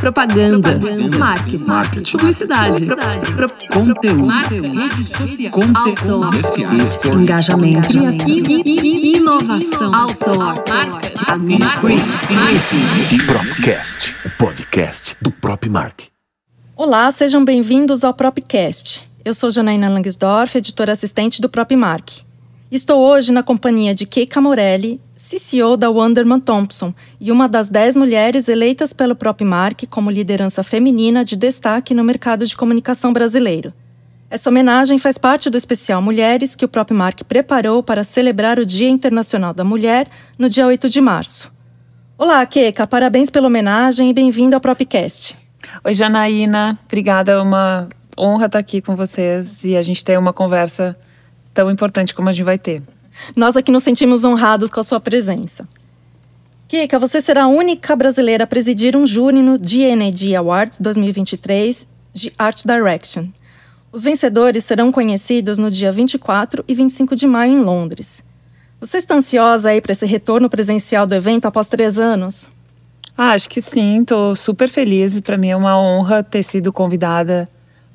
Propaganda, Propaganda. marketing, marketing, publicidade, Pro, conteúdo, marca, rede social, conteúdo, engajamento, criação, inovação, outdoor, Propcast, o podcast do Propmark. Olá, sejam bem-vindos ao Propcast. Eu sou Janaína Langsdorff, editora assistente do Propmark. Estou hoje na companhia de Keika Morelli, CCO da Wonderman Thompson e uma das dez mulheres eleitas pelo Propmark como liderança feminina de destaque no mercado de comunicação brasileiro. Essa homenagem faz parte do especial Mulheres que o Propmark preparou para celebrar o Dia Internacional da Mulher no dia 8 de março. Olá, Keika, parabéns pela homenagem e bem-vindo ao Propcast. Oi, Janaína, obrigada, é uma honra estar aqui com vocês e a gente ter uma conversa tão importante como a gente vai ter. Nós aqui nos sentimos honrados com a sua presença. Kika, você será a única brasileira a presidir um júri no DND Awards 2023 de Art Direction. Os vencedores serão conhecidos no dia 24 e 25 de maio em Londres. Você está ansiosa aí para esse retorno presencial do evento após três anos? Ah, acho que sim, estou super feliz. Para mim é uma honra ter sido convidada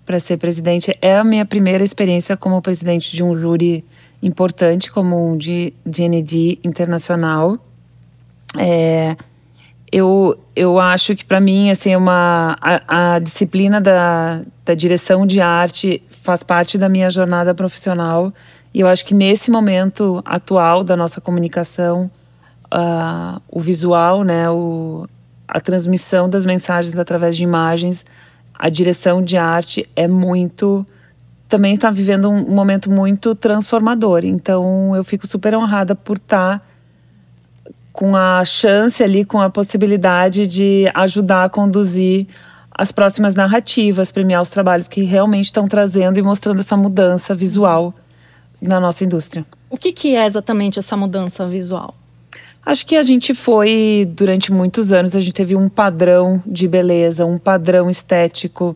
para ser presidente. É a minha primeira experiência como presidente de um júri importante, como um de GND internacional. É, eu, eu acho que para mim assim uma a, a, disciplina da, da direção de arte faz parte da minha jornada profissional e eu acho que nesse momento atual da nossa comunicação uh, o visual né o, a transmissão das mensagens através de imagens a direção de arte é muito também está vivendo um momento muito transformador. Então eu fico super honrada por estar tá com a chance ali, com a possibilidade de ajudar a conduzir as próximas narrativas, premiar os trabalhos que realmente estão trazendo e mostrando essa mudança visual na nossa indústria. O que, que é exatamente essa mudança visual? Acho que a gente foi, durante muitos anos, a gente teve um padrão de beleza, um padrão estético.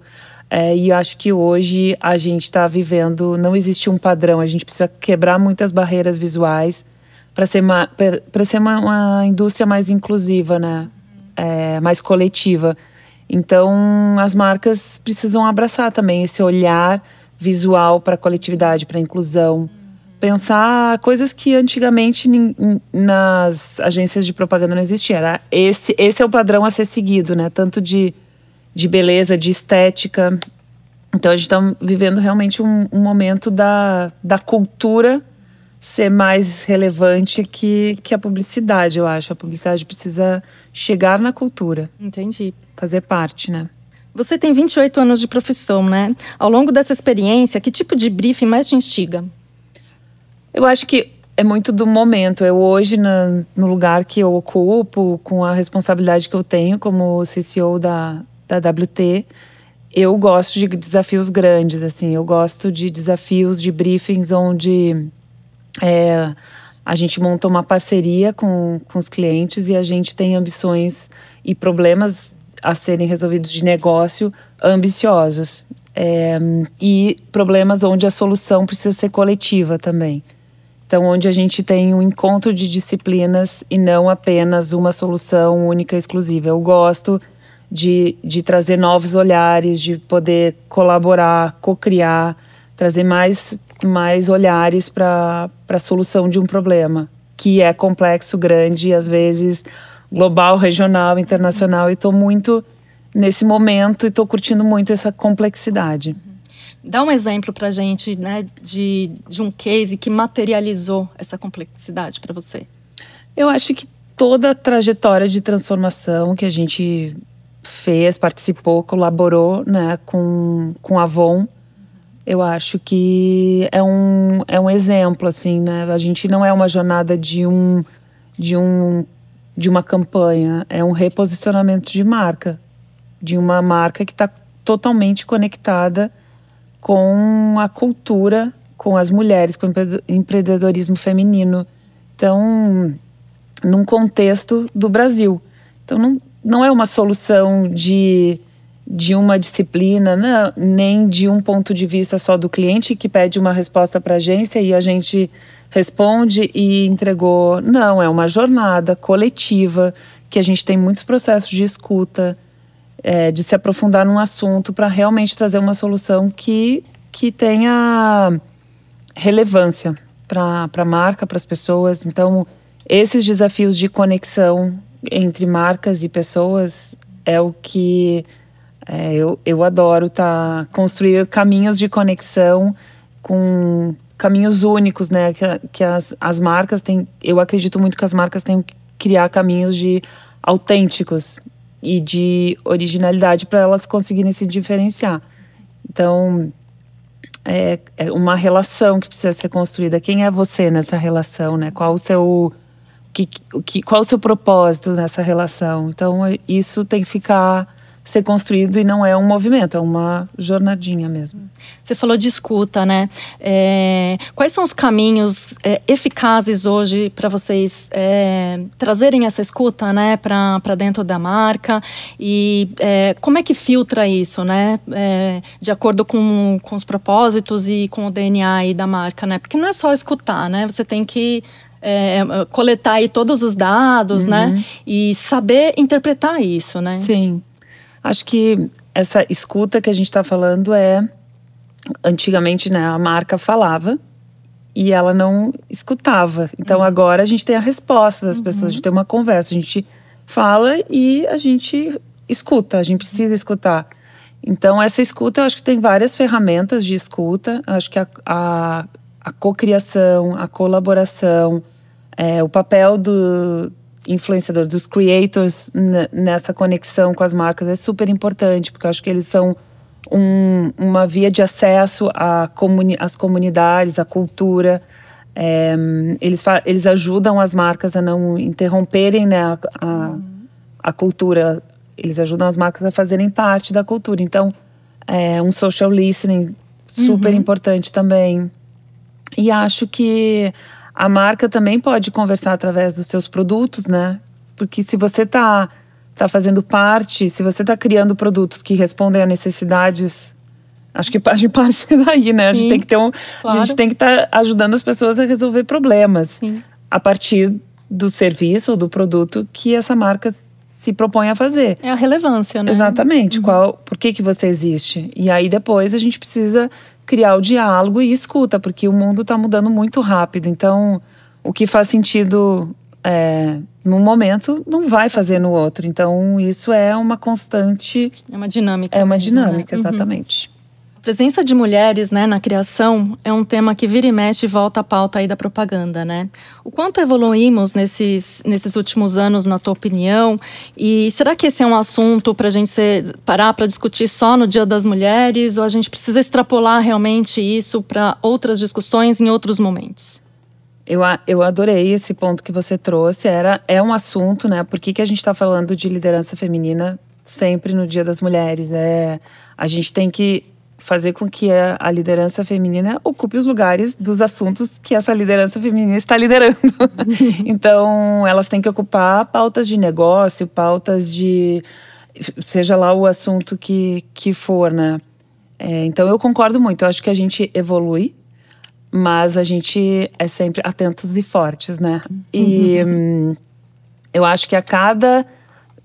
É, e acho que hoje a gente está vivendo, não existe um padrão, a gente precisa quebrar muitas barreiras visuais para ser, uma, ser uma, uma, indústria mais inclusiva, né? É, mais coletiva. Então, as marcas precisam abraçar também esse olhar visual para a coletividade, para a inclusão pensar coisas que antigamente nas agências de propaganda não existia. Era esse, esse é o padrão a ser seguido, né? Tanto de, de beleza, de estética. Então a gente está vivendo realmente um, um, momento da, da cultura ser mais relevante que, que a publicidade, eu acho. A publicidade precisa chegar na cultura. Entendi. Fazer parte, né? Você tem 28 anos de profissão, né? Ao longo dessa experiência, que tipo de briefing mais te instiga? Eu acho que é muito do momento. Eu hoje, na, no lugar que eu ocupo, com a responsabilidade que eu tenho como CCO da, da WT, eu gosto de desafios grandes, assim. Eu gosto de desafios, de briefings onde é, a gente monta uma parceria com, com os clientes e a gente tem ambições e problemas a serem resolvidos de negócio ambiciosos. É, e problemas onde a solução precisa ser coletiva também. Então, onde a gente tem um encontro de disciplinas e não apenas uma solução única e exclusiva. Eu gosto de, de trazer novos olhares, de poder colaborar, co-criar, trazer mais, mais olhares para a solução de um problema, que é complexo, grande às vezes global, regional, internacional. E estou muito nesse momento e estou curtindo muito essa complexidade. Dá um exemplo para gente né, de, de um case que materializou essa complexidade para você. Eu acho que toda a trajetória de transformação que a gente fez, participou, colaborou né, com, com a Avon, eu acho que é um, é um exemplo, assim, né? A gente não é uma jornada de um, de um de uma campanha, é um reposicionamento de marca, de uma marca que está totalmente conectada com a cultura, com as mulheres, com o empreendedorismo feminino. Então, num contexto do Brasil. Então, não, não é uma solução de, de uma disciplina, não, nem de um ponto de vista só do cliente que pede uma resposta para a agência e a gente responde e entregou. Não, é uma jornada coletiva que a gente tem muitos processos de escuta, é, de se aprofundar num assunto para realmente trazer uma solução que, que tenha relevância para a marca, para as pessoas. Então, esses desafios de conexão entre marcas e pessoas é o que é, eu, eu adoro, tá? Construir caminhos de conexão com caminhos únicos, né? Que, que as, as marcas têm. Eu acredito muito que as marcas têm que criar caminhos de autênticos e de originalidade para elas conseguirem se diferenciar. Então, é, é, uma relação que precisa ser construída. Quem é você nessa relação, né? Qual o seu que, que, qual o seu propósito nessa relação? Então, isso tem que ficar ser construído e não é um movimento, é uma jornadinha mesmo. Você falou de escuta, né? É, quais são os caminhos é, eficazes hoje para vocês é, trazerem essa escuta, né, para dentro da marca e é, como é que filtra isso, né, é, de acordo com, com os propósitos e com o DNA da marca, né? Porque não é só escutar, né? Você tem que é, coletar aí todos os dados, né? uhum. né? E saber interpretar isso, né? Sim. Acho que essa escuta que a gente está falando é. Antigamente, né, a marca falava e ela não escutava. Então uhum. agora a gente tem a resposta das uhum. pessoas, a gente tem uma conversa, a gente fala e a gente escuta, a gente precisa escutar. Então essa escuta, eu acho que tem várias ferramentas de escuta. Eu acho que a, a, a cocriação, a colaboração, é, o papel do, influenciadores, dos creators nessa conexão com as marcas é super importante, porque eu acho que eles são um, uma via de acesso comuni às comunidades, à cultura. É, eles, eles ajudam as marcas a não interromperem né, a, a, a, cultura, eles ajudam as marcas a fazerem parte da cultura. Então, é um social listening super uhum. importante também. E acho que a marca também pode conversar através dos seus produtos, né? Porque se você está tá fazendo parte, se você está criando produtos que respondem a necessidades, acho que parte parte daí, né? A gente tem que ter um, claro. a gente tem que estar tá ajudando as pessoas a resolver problemas Sim. a partir do serviço ou do produto que essa marca se propõe a fazer. É a relevância, né? Exatamente. Uhum. Qual, por que que você existe? E aí depois a gente precisa criar o diálogo e escuta, porque o mundo está mudando muito rápido. Então, o que faz sentido é, num momento não vai fazer no outro. Então, isso é uma constante. É uma dinâmica. É uma dinâmica, né? exatamente. Uhum. Presença de mulheres né, na criação é um tema que vira e mexe e volta à pauta aí da propaganda, né? O quanto evoluímos nesses, nesses últimos anos, na tua opinião? E será que esse é um assunto para a gente ser, parar para discutir só no Dia das Mulheres? Ou a gente precisa extrapolar realmente isso para outras discussões em outros momentos? Eu, eu adorei esse ponto que você trouxe. Era, é um assunto, né? Por que, que a gente está falando de liderança feminina sempre no Dia das Mulheres? É, a gente tem que fazer com que a, a, liderança feminina ocupe os lugares dos assuntos que essa liderança feminina está liderando. então, elas têm que ocupar pautas de negócio, pautas de. seja lá o assunto que, que for, né? É, então, eu concordo muito. Eu acho que a gente evolui, mas a gente é sempre atentos e fortes, né? E hum, eu acho que a cada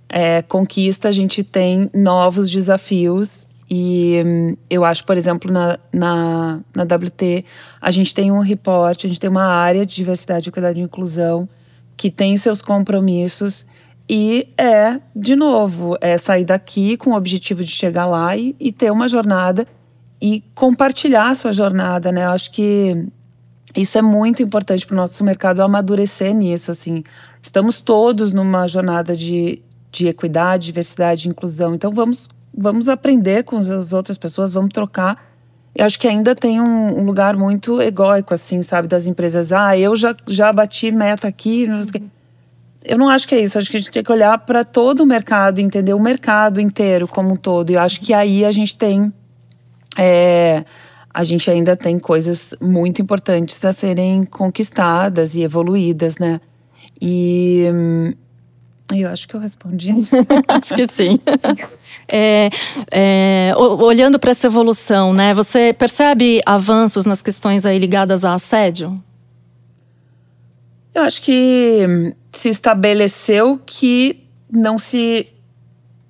é, conquista a gente tem novos desafios e hum, eu acho, por exemplo, na, na, na WT, a gente tem um reporte, a gente tem uma área de diversidade, equidade e inclusão que tem seus compromissos e é, de novo, é sair daqui com o objetivo de chegar lá e, e ter uma jornada e compartilhar a sua jornada, né? Eu acho que isso é muito importante para o nosso mercado amadurecer nisso, assim. Estamos todos numa jornada de, de equidade, diversidade e inclusão. Então vamos vamos aprender com as outras pessoas, vamos trocar. Eu acho que ainda tem um, lugar muito egóico, assim, sabe, das empresas. Ah, eu já, já bati meta aqui. Não eu não acho que é isso. Acho que a gente tem que olhar para todo o mercado, entender o mercado inteiro como um todo. E acho que aí a gente tem. É, a gente ainda tem coisas muito importantes a serem conquistadas e evoluídas, né? E, hum, eu acho que eu respondi. acho que sim. É, é, olhando para essa evolução, né? Você percebe avanços nas questões aí ligadas a assédio? Eu acho que se estabeleceu que não se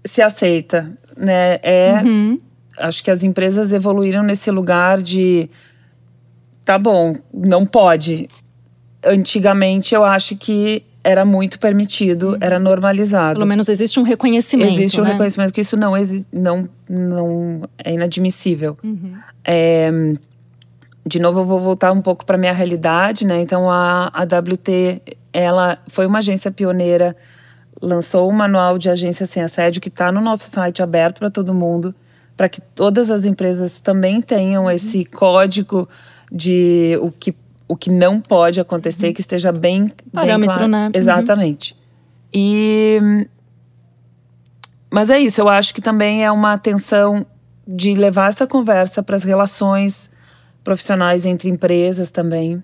se aceita, né? É, acho que as empresas evoluíram nesse lugar de tá bom, não pode. Antigamente eu acho que era muito permitido, era normalizado. Pelo menos existe um reconhecimento. Existe um né? reconhecimento que isso não, não, não é inadmissível. É, de novo, eu vou voltar um pouco para minha realidade, né? Então, a, a WT, ela foi uma agência pioneira, lançou o manual de agência sem assédio que está no nosso site aberto para todo mundo, para que todas as empresas também tenham esse código de o que, o que não pode acontecer, que esteja bem, bem Parâmetro, claro. né? Uhum. Exatamente. E mas é isso, eu acho que também é uma atenção de levar essa conversa para as relações profissionais entre empresas também.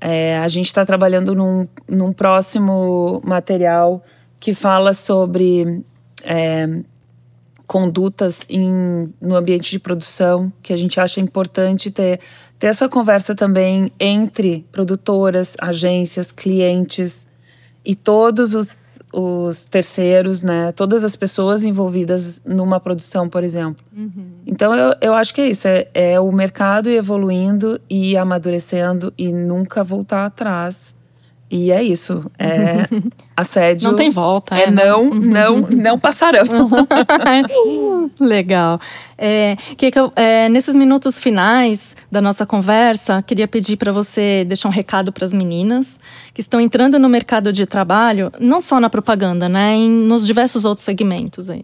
É, a gente está trabalhando num, num próximo material que fala sobre é, condutas em, no ambiente de produção, que a gente acha importante ter, ter essa conversa também entre produtoras, agências, clientes e todos os, os terceiros, né? Todas as pessoas envolvidas numa produção, por exemplo. Então eu, eu acho que é isso, é, é o mercado evoluindo e amadurecendo e nunca voltar atrás. E é isso, é assédio. Não tem volta. É né? não, não, não passarão. Legal. É, Kika, é, nesses minutos finais da nossa conversa, queria pedir para você deixar um recado para as meninas que estão entrando no mercado de trabalho, não só na propaganda, né, em, nos diversos outros segmentos aí.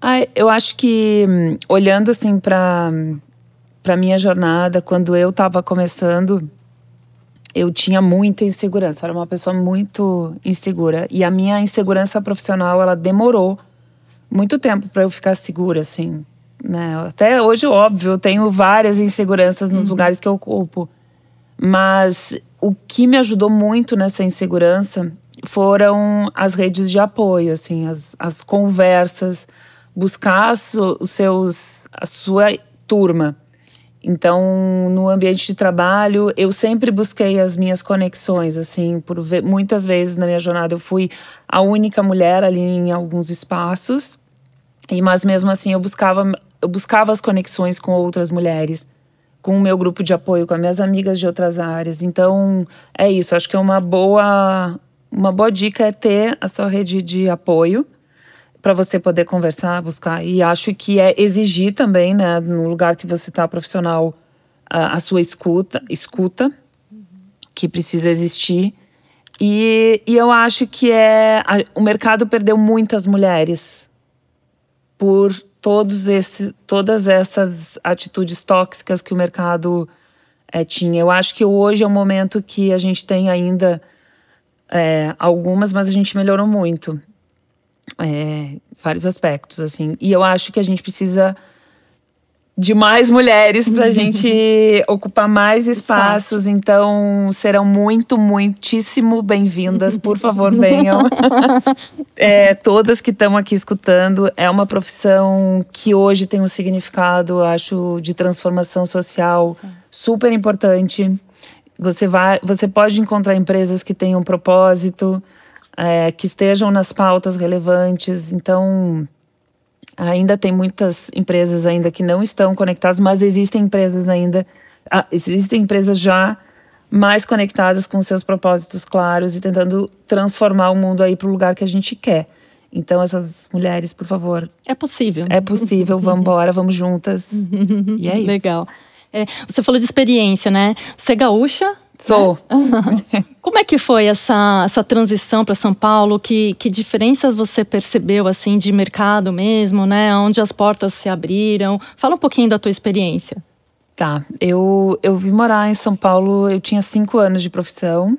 Ah, eu acho que hum, olhando assim para para minha jornada, quando eu estava começando, eu tinha muita insegurança. Eu era uma pessoa muito insegura e a minha insegurança profissional ela demorou muito tempo para eu ficar segura, assim. Né? Até hoje, óbvio, eu tenho várias inseguranças nos lugares que eu ocupo. Mas o que me ajudou muito nessa insegurança foram as redes de apoio, assim, as, as conversas, buscar os seus, a sua turma. Então, no ambiente de trabalho, eu sempre busquei as minhas conexões, assim, por muitas vezes na minha jornada eu fui a única mulher ali em alguns espaços, e mas mesmo assim eu buscava eu buscava as conexões com outras mulheres, com o meu grupo de apoio, com as minhas amigas de outras áreas. Então, é isso, acho que é uma boa uma boa dica é ter a sua rede de apoio para você poder conversar, buscar. E acho que é exigir também, né, no lugar que você está profissional, a, a sua escuta, escuta, que precisa existir. E, e eu acho que é a- o mercado perdeu muitas mulheres por todos esse, todas essas atitudes tóxicas que o mercado eh, tinha. Eu acho que hoje é um momento que a gente tem ainda eh, algumas, mas a gente melhorou muito é, vários aspectos, assim. E eu acho que a gente precisa de mais mulheres para a gente ocupar mais espaços. Então, serão muito, muitíssimo bem-vindas. Por favor, venham. É, todas que estão aqui escutando. É uma profissão que hoje tem um significado, acho, de transformação social super importante. Você vai, você pode encontrar empresas que tenham propósito, é, que estejam nas pautas relevantes. Então, ainda tem muitas empresas ainda que não estão conectadas, mas existem empresas ainda, ah, existem empresas já mais conectadas com seus propósitos claros e tentando transformar o mundo aí para o lugar que a gente quer. Então, essas mulheres, por favor, É possível. é possível, vamos embora, vamos juntas. e é aí. Legal. É, você falou de experiência, né? Você é gaúcha? Sou. Como é que foi essa, essa transição para São Paulo? Que, que diferenças você percebeu assim de mercado mesmo, né? Onde as portas se abriram? Fala um pouquinho da tua experiência. Tá, eu, eu vim morar em São Paulo, eu tinha cinco anos de profissão.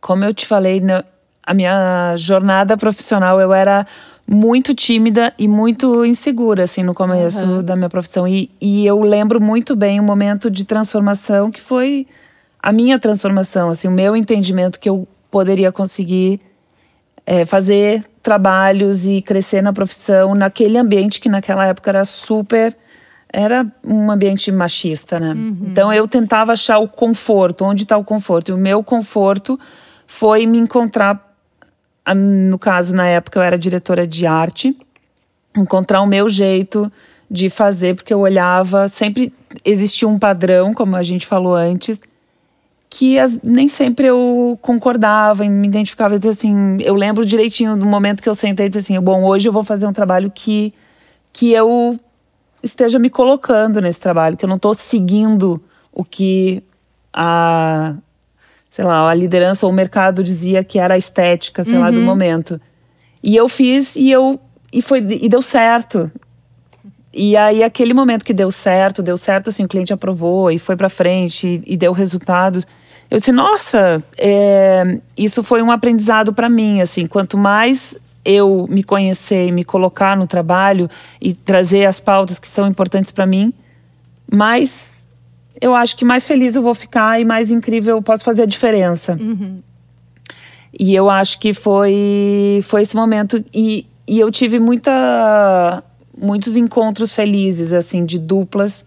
Como eu te falei, na, a minha jornada profissional, eu era muito tímida e muito insegura, assim, no começo Aham. da minha profissão. E, e eu lembro muito bem o momento de transformação que foi a minha transformação, assim, o meu entendimento que eu poderia conseguir é, fazer trabalhos e crescer na profissão naquele ambiente que naquela época era super era um ambiente machista, né? Então eu tentava achar o conforto, onde está o conforto? E o meu conforto foi me encontrar, no caso na época eu era diretora de arte encontrar o meu jeito de fazer, porque eu olhava, sempre existia um padrão, como a gente falou antes, que as, nem sempre eu concordava e me identificava. Eu, assim, eu lembro direitinho do momento que eu sentei e disse assim: bom, hoje eu vou fazer um trabalho que, que eu esteja me colocando nesse trabalho, que eu não estou seguindo o que a, sei lá, a liderança ou o mercado dizia que era a estética, sei uhum. lá, do momento. E eu fiz e eu e foi e deu certo. E aí aquele momento que deu certo, deu certo assim, o cliente aprovou e foi para frente e, e deu resultados eu disse, nossa, é, isso foi um aprendizado para mim, assim, quanto mais eu me conhecer e me colocar no trabalho e trazer as pautas que são importantes para mim, mais eu acho que mais feliz eu vou ficar e mais incrível eu posso fazer a diferença. Uhum. E eu acho que foi, foi esse momento. E, e eu tive muita, muitos encontros felizes, assim, de duplas,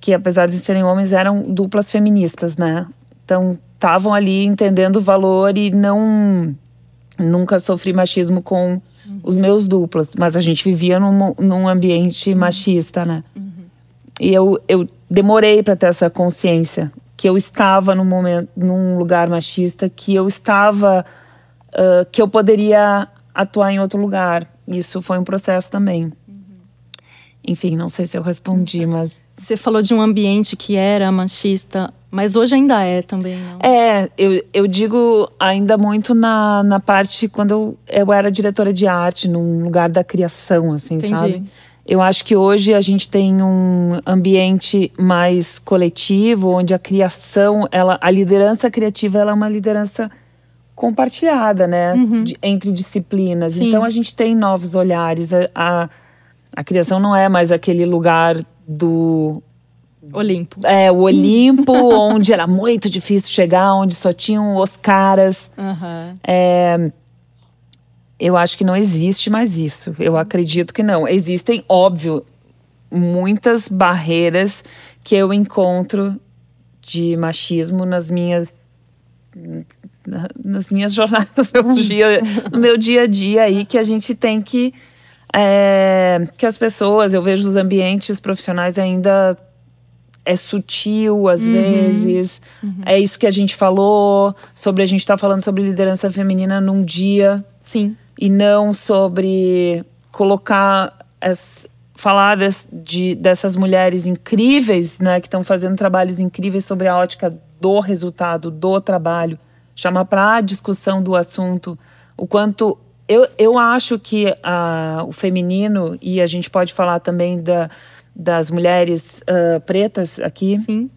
que apesar de serem homens, eram duplas feministas, né? Então, estavam ali entendendo o valor e não. Nunca sofri machismo com uhum. os meus duplas, mas a gente vivia num, num ambiente uhum. machista, né? Uhum. E eu, eu demorei para ter essa consciência que eu estava num momento, num lugar machista, que eu estava, uh, que eu poderia atuar em outro lugar. Isso foi um processo também. Uhum. Enfim, não sei se eu respondi, mas você falou de um ambiente que era machista, mas hoje ainda é também, não? É, eu, eu digo ainda muito na, na parte quando eu, eu era diretora de arte, num lugar da criação, assim, Entendi. sabe? Eu acho que hoje a gente tem um ambiente mais coletivo, onde a criação, ela, a liderança criativa, ela é uma liderança compartilhada, né? Uhum. De, entre disciplinas. Sim. Então a gente tem novos olhares. A, a, a criação não é mais aquele lugar do Olimpo. É, o Olimpo, onde era muito difícil chegar, onde só tinham os caras. Uhum. É, eu acho que não existe mais isso. Eu acredito que não. Existem, óbvio, muitas barreiras que eu encontro de machismo nas minhas nas minhas jornadas, no meu dia, no meu dia a dia aí que a gente tem que é, que as pessoas, eu vejo os ambientes profissionais ainda é sutil às uhum. vezes. Uhum. É isso que a gente falou sobre a gente estar tá falando sobre liderança feminina num dia. Sim. E não sobre colocar as, falar des, de, dessas mulheres incríveis, né, que estão fazendo trabalhos incríveis sobre a ótica do resultado do trabalho, chamar para a discussão do assunto o quanto eu, eu acho que a, o feminino, e a gente pode falar também da, das mulheres uh, pretas aqui, Sim.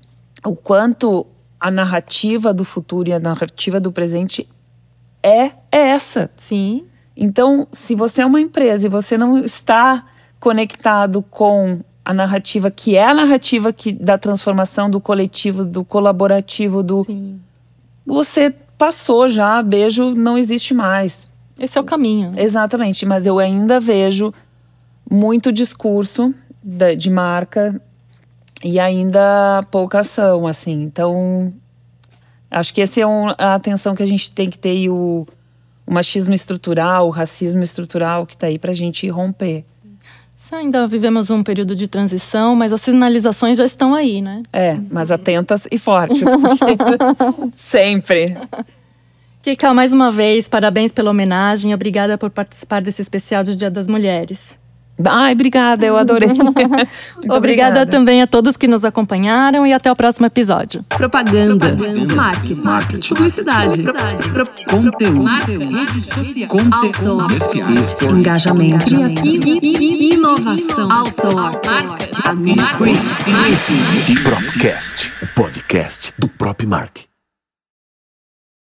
o quanto a narrativa do futuro e a narrativa do presente é, é essa. Sim. Então, se você é uma empresa e você não está conectado com a narrativa que é a narrativa que, da transformação do coletivo, do colaborativo, do. Sim. Você passou já, beijo, não existe mais. Esse é o caminho. Exatamente, mas eu ainda vejo muito discurso de, de marca e ainda pouca ação, assim. Então, acho que essa é um, a atenção que a gente tem que ter e o, o machismo estrutural, o racismo estrutural que está aí para a gente romper. Ainda vivemos um período de transição, mas as sinalizações já estão aí, né? É, mas atentas e fortes, porque sempre. Kika, mais uma vez, parabéns pela homenagem. Obrigada por participar desse especial do Dia das Mulheres. Ai, obrigada, eu adorei. obrigada, obrigada, também a todos que nos acompanharam e até o próximo episódio. Propaganda, Propaganda. Marketing, marketing, publicidade, publicidade. Pro, conteúdo, marketing, rede social, conteúdo, engajamento, inovação, autor, marca, marca, marca, o podcast, o podcast do próprio Mark.